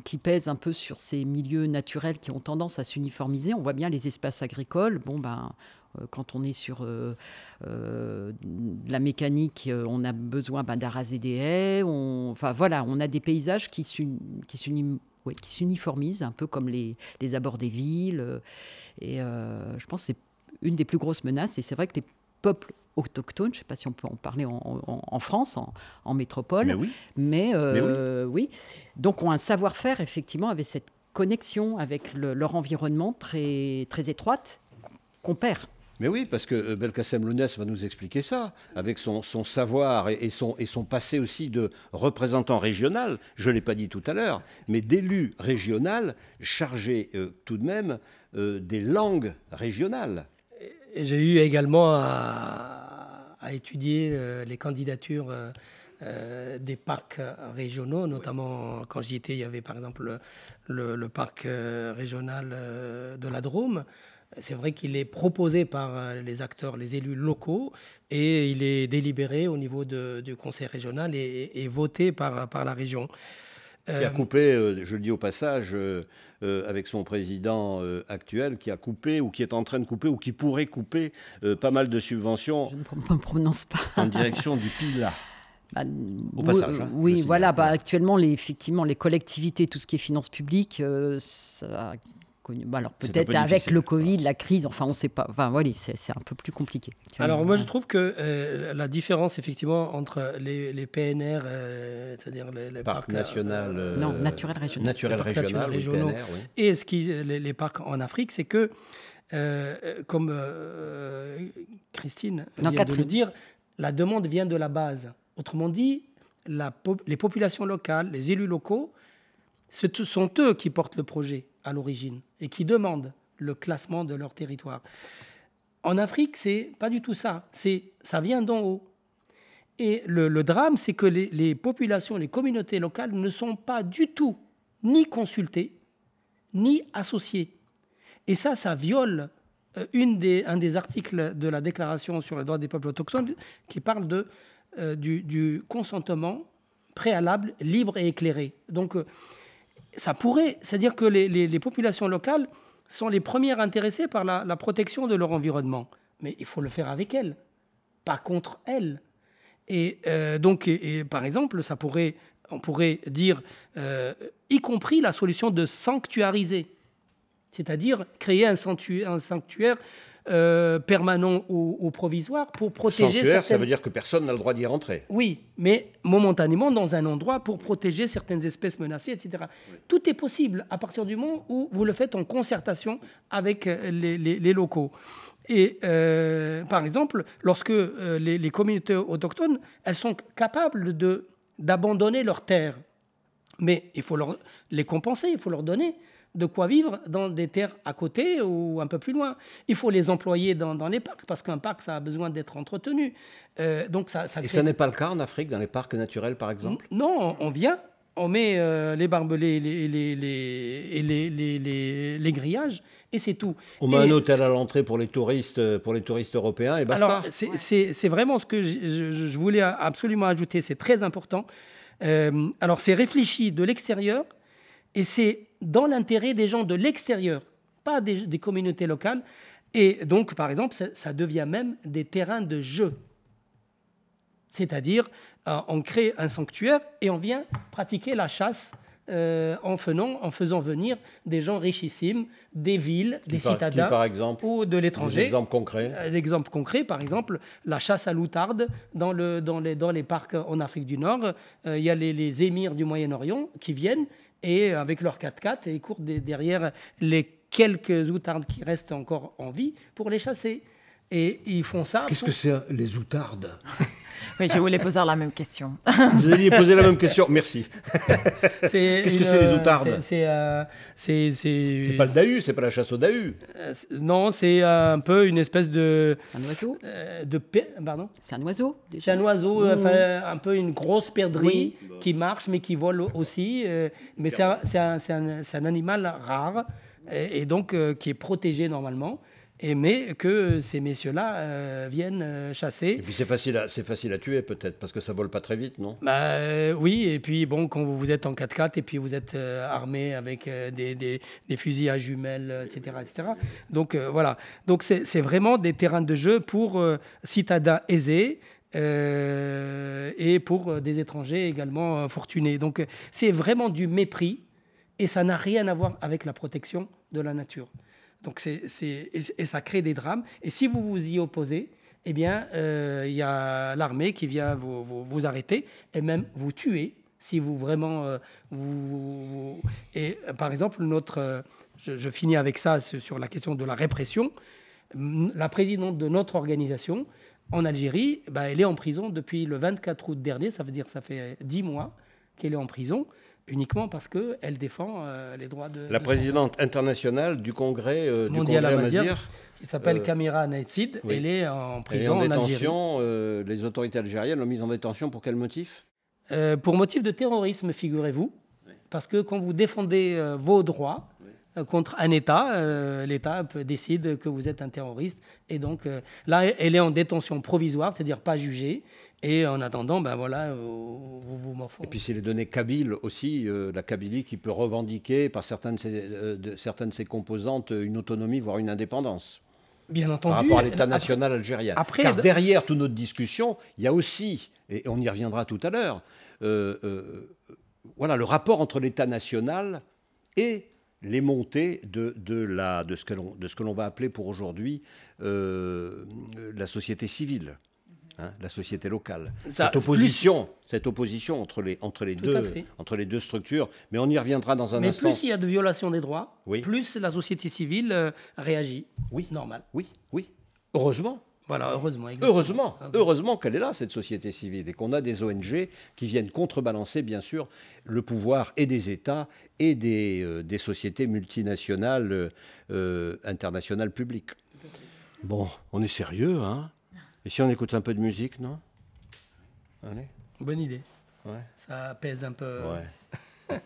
qui pèse un peu sur ces milieux naturels qui ont tendance à s'uniformiser. On voit bien les espaces agricoles. Bon, ben, euh, quand on est sur euh, la mécanique, on a besoin ben, d'araser des haies. On, enfin, voilà, on a des paysages qui s'uniformisent, un peu comme les, les, abords des villes. Et je pense que c'est une des plus grosses menaces. Et c'est vrai que les peuples autochtones, je ne sais pas si on peut en parler en, France, en, métropole, mais oui. Mais, euh, oui. Donc ont un savoir-faire effectivement avec cette connexion avec leur environnement très, très étroite qu'on perd. Mais oui, parce que euh, Belkacem Lounès va nous expliquer ça, avec son, savoir et, son, passé aussi de représentant régional, je ne l'ai pas dit tout à l'heure, mais d'élu régional chargé euh, tout de même des langues régionales. J'ai eu également à, étudier euh, les candidatures euh, euh, des parcs régionaux, notamment quand j'y étais, il y avait par exemple le, parc régional de la Drôme. C'est vrai qu'il est proposé par les acteurs, les élus locaux, et il est délibéré au niveau du conseil régional et, voté par, par la région. Qui a coupé, je le dis au passage, euh, avec son président euh, actuel qui a coupé ou qui est en train de couper ou qui pourrait couper euh, pas mal de subventions. Je ne me prononce pas. En direction du PILA. Bah, Au passage. Hein, oui, voilà. Bah, actuellement, les, effectivement, les collectivités, tout ce qui est finances publiques, ça bah, alors peut-être avec le Covid, la crise, enfin on ne sait pas. Enfin voilà, c'est un peu plus compliqué. Alors moi je trouve que euh, la différence effectivement entre les, PNR, euh, c'est-à-dire les, parcs, nationaux, euh, non naturels régionaux, naturel régional, régionaux, et ce qui les, parcs en Afrique, c'est que comme Christine vient de le dire, la demande vient de la base. Autrement dit, la, les populations locales, les élus locaux, ce sont eux qui portent le projet à l'origine et qui demandent le classement de leur territoire. En Afrique, c'est pas du tout ça. C'est ça vient d'en haut. Et le, drame, c'est que les, populations, les communautés locales ne sont pas du tout ni consultées, ni associées. Et ça, ça viole euh, une des, un des articles de la Déclaration sur les droits des peuples autochtones qui parle de, euh, du, consentement préalable, libre et éclairé. Donc, euh, ça pourrait, c'est-à-dire que les, populations locales sont les premières intéressées par la, protection de leur environnement. Mais il faut le faire avec elles, pas contre elles. Et euh, donc, par exemple, ça pourrait, on pourrait dire, euh, y compris la solution de sanctuariser, c'est-à-dire créer un sanctuaire euh, permanent ou, provisoire pour protéger Sanctuaire, ça veut dire que personne n'a le droit d'y rentrer. Oui, mais momentanément dans un endroit pour protéger certaines espèces menacées, etc. Tout est possible à partir du moment où vous le faites en concertation avec euh, les, locaux. Et euh, par exemple, lorsque les, les, communautés autochtones, elles sont capables de, d'abandonner leurs terres, mais il faut leur, les compenser, il faut leur donner de quoi vivre dans des terres à côté ou un peu plus loin. Il faut les employer dans, les parcs parce qu'un parc, ça a besoin d'être entretenu. Euh, donc ça, ça Et ce n'est pas le cas en Afrique, dans les parcs naturels par exemple? Non, on vient, on met euh, les barbelés et les, les, les, les, les, grillages et c'est tout. On met un hôtel à l'entrée pour les touristes, pour les touristes européens et basta. Alors c'est vraiment ce que je, je, voulais absolument ajouter, c'est très important. Euh, alors c'est réfléchi de l'extérieur et c'est dans l'intérêt des gens de l'extérieur, pas des, communautés locales. Et donc, par exemple, ça, devient même des terrains de jeu. C'est-à-dire, euh, on crée un sanctuaire et on vient pratiquer la chasse euh, en, faisant, en faisant venir des gens richissimes, des villes, des citadins par exemple, ou de l'étranger. L'exemple concret euh, L'exemple concret, par exemple, la chasse à l'outarde dans, le, dans, les, dans les parcs en Afrique du Nord. Il y a les, les émirs du Moyen-Orient qui viennent et avec leur 4x4 et ils courent derrière les quelques outardes qui restent encore en vie pour les chasser. Et ils font ça. Qu'est-ce que c'est les outardes? Oui, je voulais poser la même question. Vous alliez poser la même question, merci. Qu'est-ce que c'est les outardes C'est euh, c'est pas le dahu, c'est pas la chasse au dahu. Euh, non, c'est un peu une espèce de. Un oiseau euh, de Pardon C'est un oiseau. C'est un oiseau, mmh. un peu une grosse perdrix qui marche mais qui vole aussi. mais c'est un, un, un, animal rare et, donc qui est protégé normalement. Mais que ces messieurs-là euh, viennent euh, chasser. Et puis c'est facile, à, c'est facile à tuer peut-être, parce que ça vole pas très vite, non? Bah, Oui, et puis bon, quand vous, êtes en 4x4 et puis vous êtes armé avec des, des, des, fusils à jumelles, etc. etc. Donc voilà, donc c'est, c'est vraiment des terrains de jeu pour citadins aisés. et pour des étrangers également fortunés. Donc c'est vraiment du mépris et ça n'a rien à voir avec la protection de la nature. Donc c'est, et, ça crée des drames. Et si vous vous y opposez, eh bien, euh, il y a l'armée qui vient vous, vous, arrêter et même vous tuer si vous vraiment euh, vous, Et par exemple, notre, je, finis avec ça sur la question de la répression. La présidente de notre organisation en Algérie, bah, elle est en prison depuis le 24 août dernier. Ça veut dire que ça fait 10 mois qu'elle est en prison uniquement parce qu'elle défend euh, les droits de... La présidente internationale du Congrès euh, mondial Amazir, qui s'appelle euh, Kamira Naïtsid, elle est en prison en, détention, les autorités algériennes l'ont mise en détention pour quel motif? Pour motif de terrorisme, figurez-vous. Parce que quand vous défendez vos droits, contre un État, l'État décide que vous êtes un terroriste. Et donc là, elle est en détention provisoire, c'est-à-dire pas jugée. Et en attendant, ben voilà, euh, vous vous morfondez. Et puis c'est les données kabyles aussi, euh, la Kabylie qui peut revendiquer par certaines de, ses, euh, de, certaines de ses composantes une autonomie, voire une indépendance. Bien entendu. Par rapport à l'État national algérien. Après, Car derrière toute notre discussion, il y a aussi, et on y reviendra tout à l'heure, voilà, le rapport entre l'État national et les montées de, de, la, de ce que l'on va appeler pour aujourd'hui la société civile. Hein, la société locale. cette, opposition, cette opposition entre les, entre, les deux, entre les deux structures, mais on y reviendra dans un mais instant. Mais plus il y a de violations des droits, plus la société civile euh, réagit. Oui, normal. Oui, oui. Heureusement. Voilà, heureusement. Heureusement, heureusement qu'elle est là, cette société civile, et qu'on a des ONG qui viennent contrebalancer, bien sûr, le pouvoir et des États et des, euh, des sociétés multinationales, euh, internationales publiques. Bon, on est sérieux, hein? Et si on écoute un peu de musique, non Allez. Bonne idée. Ouais. Ça pèse un peu. Ouais.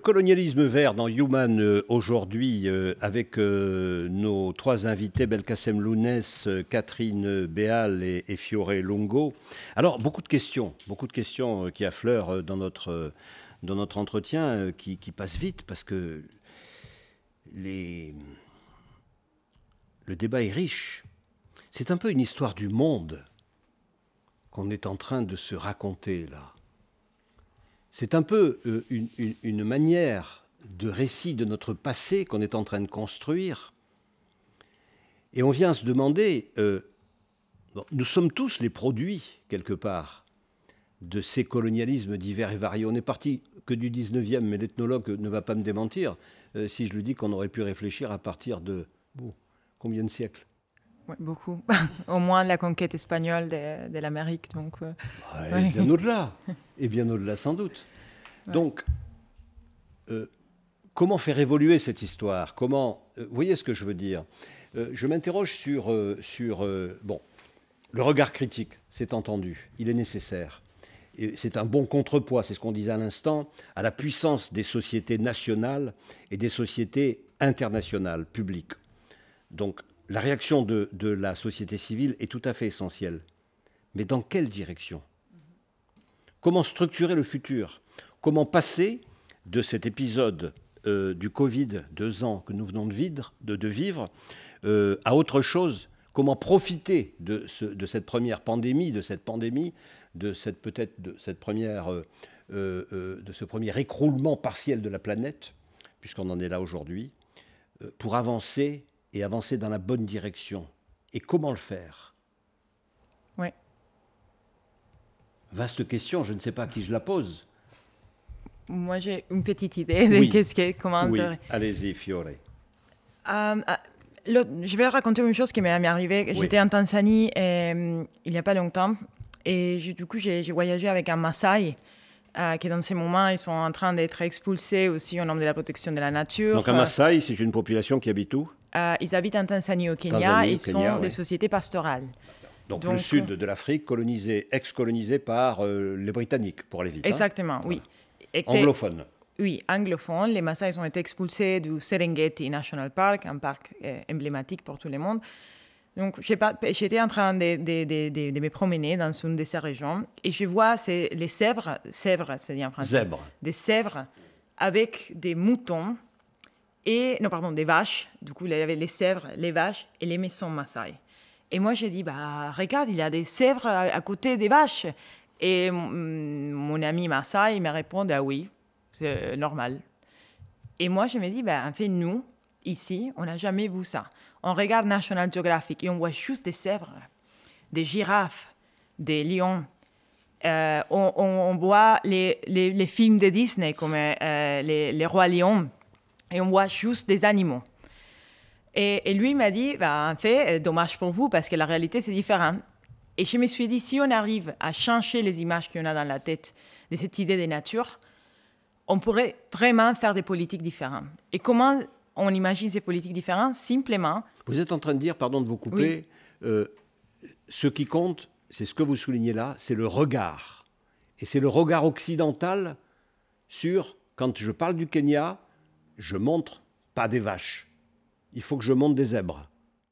colonialisme vert dans Human euh, aujourd'hui, euh, avec euh, nos trois invités, Belkacem Lounès, Catherine Béal et, Fiore Longo. Alors, beaucoup de questions, beaucoup de questions qui affleurent dans notre, dans notre entretien, qui, qui passent vite parce que les... le débat est riche. C'est un peu une histoire du monde qu'on est en train de se raconter là. C'est un peu euh, une, manière de récit de notre passé qu'on est en train de construire. Et on vient se demander, euh, nous sommes tous les produits, quelque part, de ces colonialismes divers et variés. On est parti que du 19e, mais l'ethnologue ne va pas me démentir euh, si je lui dis qu'on aurait pu réfléchir à partir de combien de siècles? Beaucoup. Au moins la conquête espagnole de, l'Amérique. Donc, euh, et bien au-delà. Et bien au-delà, sans doute. Donc, euh, comment faire évoluer cette histoire? Comment, euh, vous voyez ce que je veux dire? Je m'interroge sur, sur bon, le regard critique, c'est entendu, il est nécessaire. C'est un bon contrepoids, c'est ce qu'on disait à l'instant, à la puissance des sociétés nationales et des sociétés internationales, publiques. Donc la réaction de, la société civile est tout à fait essentielle. Mais dans quelle direction? Comment structurer le futur? Comment passer de cet épisode euh, du Covid, deux ans que nous venons de vivre, euh, à autre chose? Comment profiter de, cette première pandémie, de cette pandémie, de cette peut-être cette première, euh, de ce premier écroulement partiel de la planète, puisqu'on en est là aujourd'hui, pour avancer et avancer dans la bonne direction. Et comment le faire? Oui. Vaste question, je ne sais pas à qui je la pose. Moi, j'ai une petite idée de qu'est-ce que, comment. Oui, allez-y, Fiore. Euh, euh, je vais raconter une chose qui m'est arrivée. J'étais en Tanzanie euh, il n'y a pas longtemps et du coup, j'ai voyagé avec un Maasai. qui dans ces moments, ils sont en train d'être expulsés aussi au nom de la protection de la nature. Donc un Maasai, c'est une population qui habite où? Euh, ils habitent en Tanzanie, au Kenya, et ils sont des sociétés pastorales. Donc, le sud de l'Afrique, colonisé, ex-colonisé par euh, les Britanniques, pour aller vite. Hein. Exactement, oui. Anglophone. Oui, anglophone. Les Maasai ont été expulsés du Serengeti National Park, un parc euh, emblématique pour tout le monde. Donc, j'étais en train de, de, me promener dans une de ces régions et je vois les sèvres, sèvres, c'est dit en français. Zèbres. Des sèvres avec des moutons et, non, pardon, des vaches. Du coup, il y avait les sèvres, les vaches et les maisons Maasai. Et moi, j'ai dit, bah, regarde, il y a des sèvres à, côté des vaches. Et mon ami Maasai me répond, ah oui, c'est normal. Et moi, je me dis, bah, en fait, nous, ici, on n'a jamais vu ça. On regarde National Geographic et on voit juste des sèvres, des girafes, des lions. Euh, on, voit les, les, films de Disney comme euh, les, les rois lions et on voit juste des animaux. Et, lui m'a dit, bah, en fait, euh, dommage pour vous parce que la réalité, c'est différent. Et je me suis dit, si on arrive à changer les images qu'on a dans la tête de cette idée de nature, on pourrait vraiment faire des politiques différentes. Et comment on imagine ces politiques différentes? Simplement. Vous êtes en train de dire, pardon de vous couper, euh, ce qui compte, c'est ce que vous soulignez là, c'est le regard. Et c'est le regard occidental sur, quand je parle du Kenya, je montre pas des vaches. Il faut que je montre des zèbres.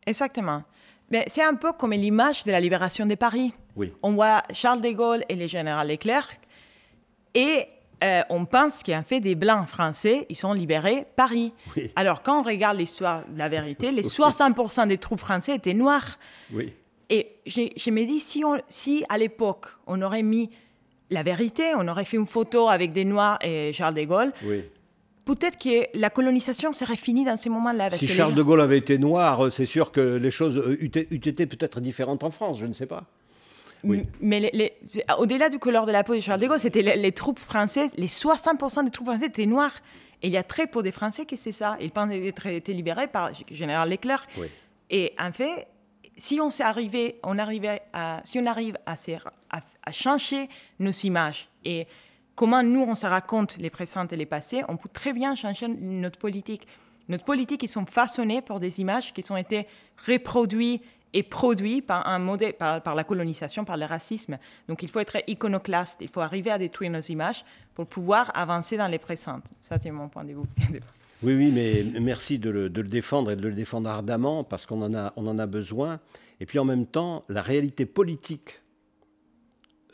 Exactement. Mais c'est un peu comme l'image de la libération de Paris. Oui. On voit Charles de Gaulle et le général Leclerc et euh, on pense qu'en fait des blancs français, ils sont libérés Paris. Alors quand on regarde l'histoire, la vérité, les 60% des troupes françaises étaient noirs. Oui. Et je, me dis, si, on, si à l'époque, on aurait mis la vérité, on aurait fait une photo avec des noirs et Charles de Gaulle, oui peut-être que la colonisation serait finie dans ces moments-là. Si Charles de Gaulle avait été noir, euh, c'est sûr que les choses eût été peut-être différentes en France, je ne sais pas. Oui. Mais au-delà du couleur de la peau de Charles de Gaulle, c'était les, troupes françaises, les 60% des troupes françaises étaient noires. Et il y a très peu de Français qui c'est ça. Ils pensaient être libérés par le général Leclerc. Et en fait, si on, arrivé, on, arrivait à, si on arrive à, à, à changer nos images et comment nous, on se raconte les présents et les passés, on peut très bien changer notre politique. Notre politique, ils sont façonnés pour des images qui ont été reproduites et produites par, un modèle, par, la colonisation, par le racisme. Donc il faut être iconoclaste, il faut arriver à détruire nos images pour pouvoir avancer dans les présentes. Ça, c'est mon point de vue. Oui, oui, mais merci de le, défendre et de le défendre ardemment parce qu'on en, a, on en a besoin. Et puis en même temps, la réalité politique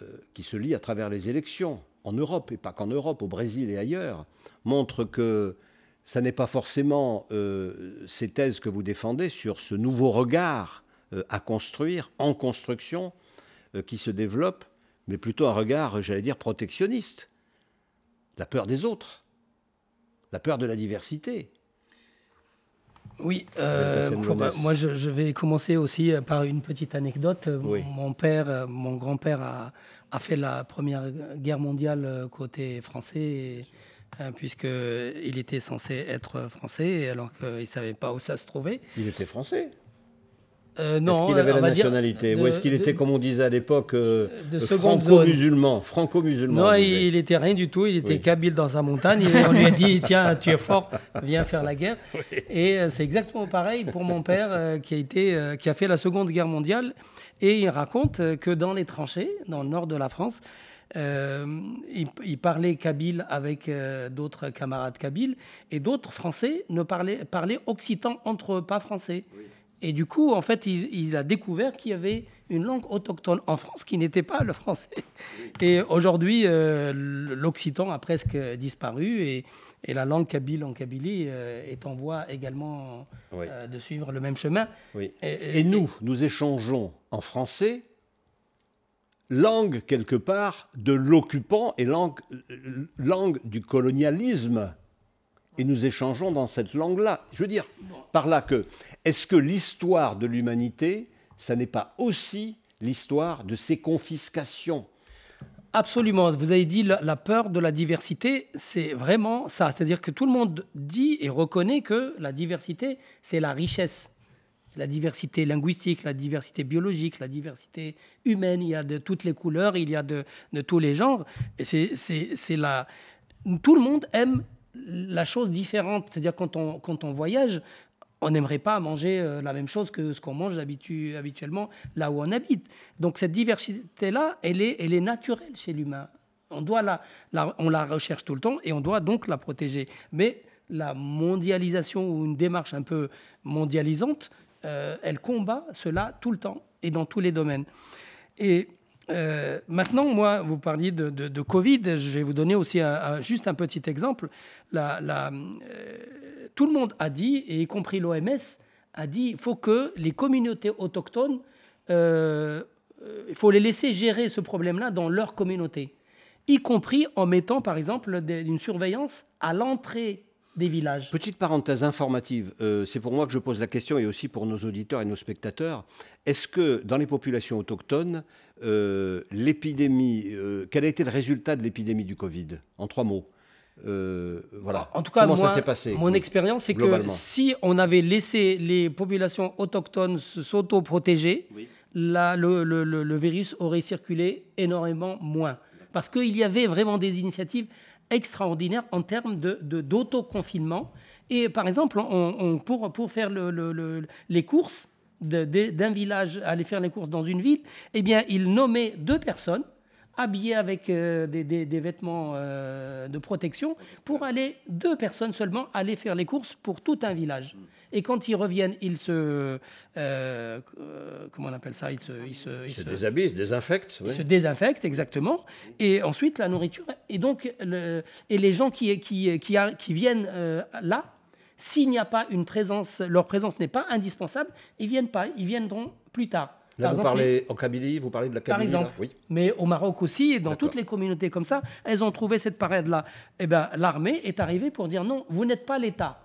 euh, qui se lit à travers les élections, en Europe, et pas qu'en Europe, au Brésil et ailleurs, montre que ça n'est pas forcément euh, ces thèses que vous défendez sur ce nouveau regard euh, à construire, en construction, euh, qui se développe, mais plutôt un regard, j'allais dire, protectionniste. La peur des autres, la peur de la diversité. Oui, moi je, vais commencer aussi par une petite anecdote. Mon père, mon grand-père a, a, fait la Première Guerre mondiale côté français. Hein, puisqu'il était censé être français alors qu'il ne savait pas où ça se trouvait. Il était français euh, non, est-ce qu'il avait la nationalité Ou est-ce qu'il était, comme on disait à l'époque, euh, franco-musulman franco-musulman Non, il, était rien du tout. Il était kabyle dans sa montagne. Et on lui a dit Tiens, tu es fort, viens faire la guerre. Et euh, c'est exactement pareil pour mon père qui, a été, qui a fait la Seconde Guerre mondiale. Et il raconte que dans les tranchées, dans le nord de la France, euh, il, parlait kabyle avec euh, d'autres camarades kabyles et d'autres Français ne parlaient, parlaient occitan entre eux, pas français. Et du coup, en fait, il, a découvert qu'il y avait une langue autochtone en France qui n'était pas le français. Et aujourd'hui, euh, l'occitan a presque disparu et, la langue kabyle en Kabylie est en voie également de suivre le même chemin. et nous, nous échangeons en français langue quelque part de l'occupant et langue, langue du colonialisme. Et nous échangeons dans cette langue-là. Je veux dire par là que, est-ce que l'histoire de l'humanité, ça n'est pas aussi l'histoire de ces confiscations? Absolument. Vous avez dit la, peur de la diversité, c'est vraiment ça. C'est-à-dire que tout le monde dit et reconnaît que la diversité, c'est la richesse la diversité linguistique, la diversité biologique, la diversité humaine. Il y a de toutes les couleurs, il y a de, tous les genres. Et c'est la... Tout le monde aime la chose différente. C'est-à-dire quand on, quand on voyage, on n'aimerait pas manger euh, la même chose que ce qu'on mange habituellement là où on habite. Donc cette diversité-là, elle est, elle est naturelle chez l'humain. On, la, on la recherche tout le temps et on doit donc la protéger. Mais la mondialisation ou une démarche un peu mondialisante, euh, elle combat cela tout le temps et dans tous les domaines. Et euh, maintenant, moi, vous parliez de, Covid, je vais vous donner aussi juste un petit exemple. Euh, tout le monde a dit, et y compris l'OMS, a dit il faut que les communautés autochtones, il faut les laisser gérer ce problème-là dans leur communauté, y compris en mettant, par exemple, une surveillance à l'entrée des villages. Petite parenthèse informative, euh, c'est pour moi que je pose la question et aussi pour nos auditeurs et nos spectateurs. Est-ce que dans les populations autochtones, euh, l'épidémie, euh, quel a été le résultat de l'épidémie du Covid En trois mots. voilà. En tout cas, Comment ça s'est passé Mon expérience, c'est que si on avait laissé les populations autochtones s'auto-protéger, le, le virus aurait circulé énormément moins. Parce qu'il y avait vraiment des initiatives extraordinaire en termes d'autoconfinement. De, et par exemple, on, pour, pour faire le, les courses d'un village, aller faire les courses dans une ville, eh bien, il nommait deux personnes habillées avec euh, des, des, vêtements euh, de protection pour aller, deux personnes seulement, aller faire les courses pour tout un village. Et quand ils reviennent, ils se. Euh, comment on appelle ça? Ils se, ils se, ils se, déshabillent, se désinfectent. Ils se désinfectent, exactement. Et ensuite, la nourriture. Et donc, le, et les gens qui, qui, qui, qui viennent là, s'il n'y a pas une présence, leur présence n'est pas indispensable, ils viennent pas, ils viendront plus tard. Là, vous parlez en Kabylie, vous parlez de la Kabylie. Par exemple, oui. Mais au Maroc aussi, et dans toutes les communautés comme ça, elles ont trouvé cette parade-là. Eh bien, l'armée est arrivée pour dire non, vous n'êtes pas l'État.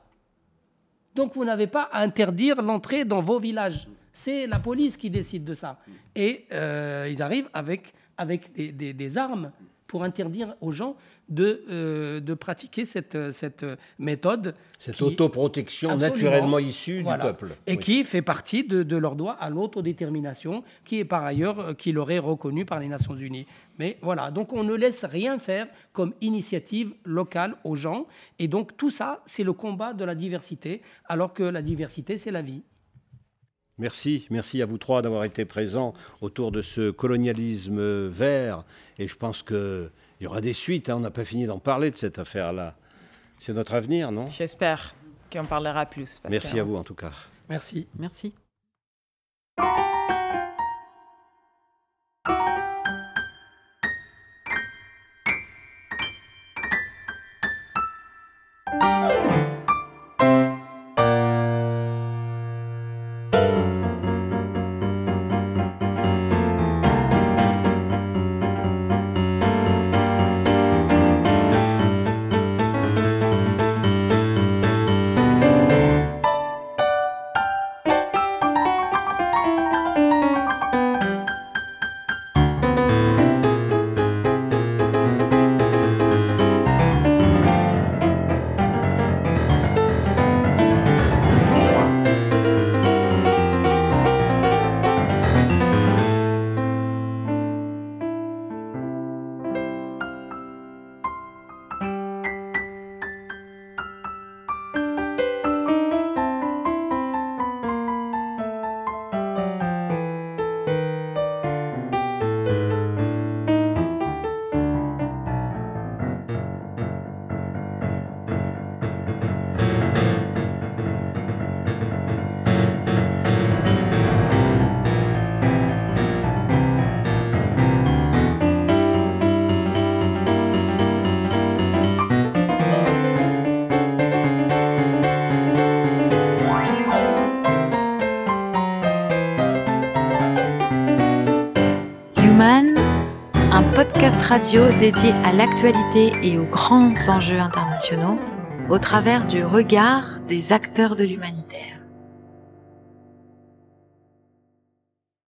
Donc vous n'avez pas à interdire l'entrée dans vos villages. C'est la police qui décide de ça. Et euh, ils arrivent avec, avec des, armes pour interdire aux gens de, euh, de pratiquer cette, cette méthode. Cette autoprotection naturellement issue du peuple. Et qui fait partie de, de leur droit à l'autodétermination, qui est par ailleurs, euh, qui leur est reconnu par les Nations Unies. Mais voilà, donc on ne laisse rien faire comme initiative locale aux gens. Et donc tout ça, c'est le combat de la diversité, alors que la diversité, c'est la vie. Merci, merci à vous trois d'avoir été présents autour de ce colonialisme vert. Et je pense qu'il y aura des suites. Hein. On n'a pas fini d'en parler de cette affaire-là. C'est notre avenir, non? J'espère qu'on parlera plus. Merci à vous en tout cas. Merci. Merci. Radio dédié à l'actualité et aux grands enjeux internationaux au travers du regard des acteurs de l'humanitaire.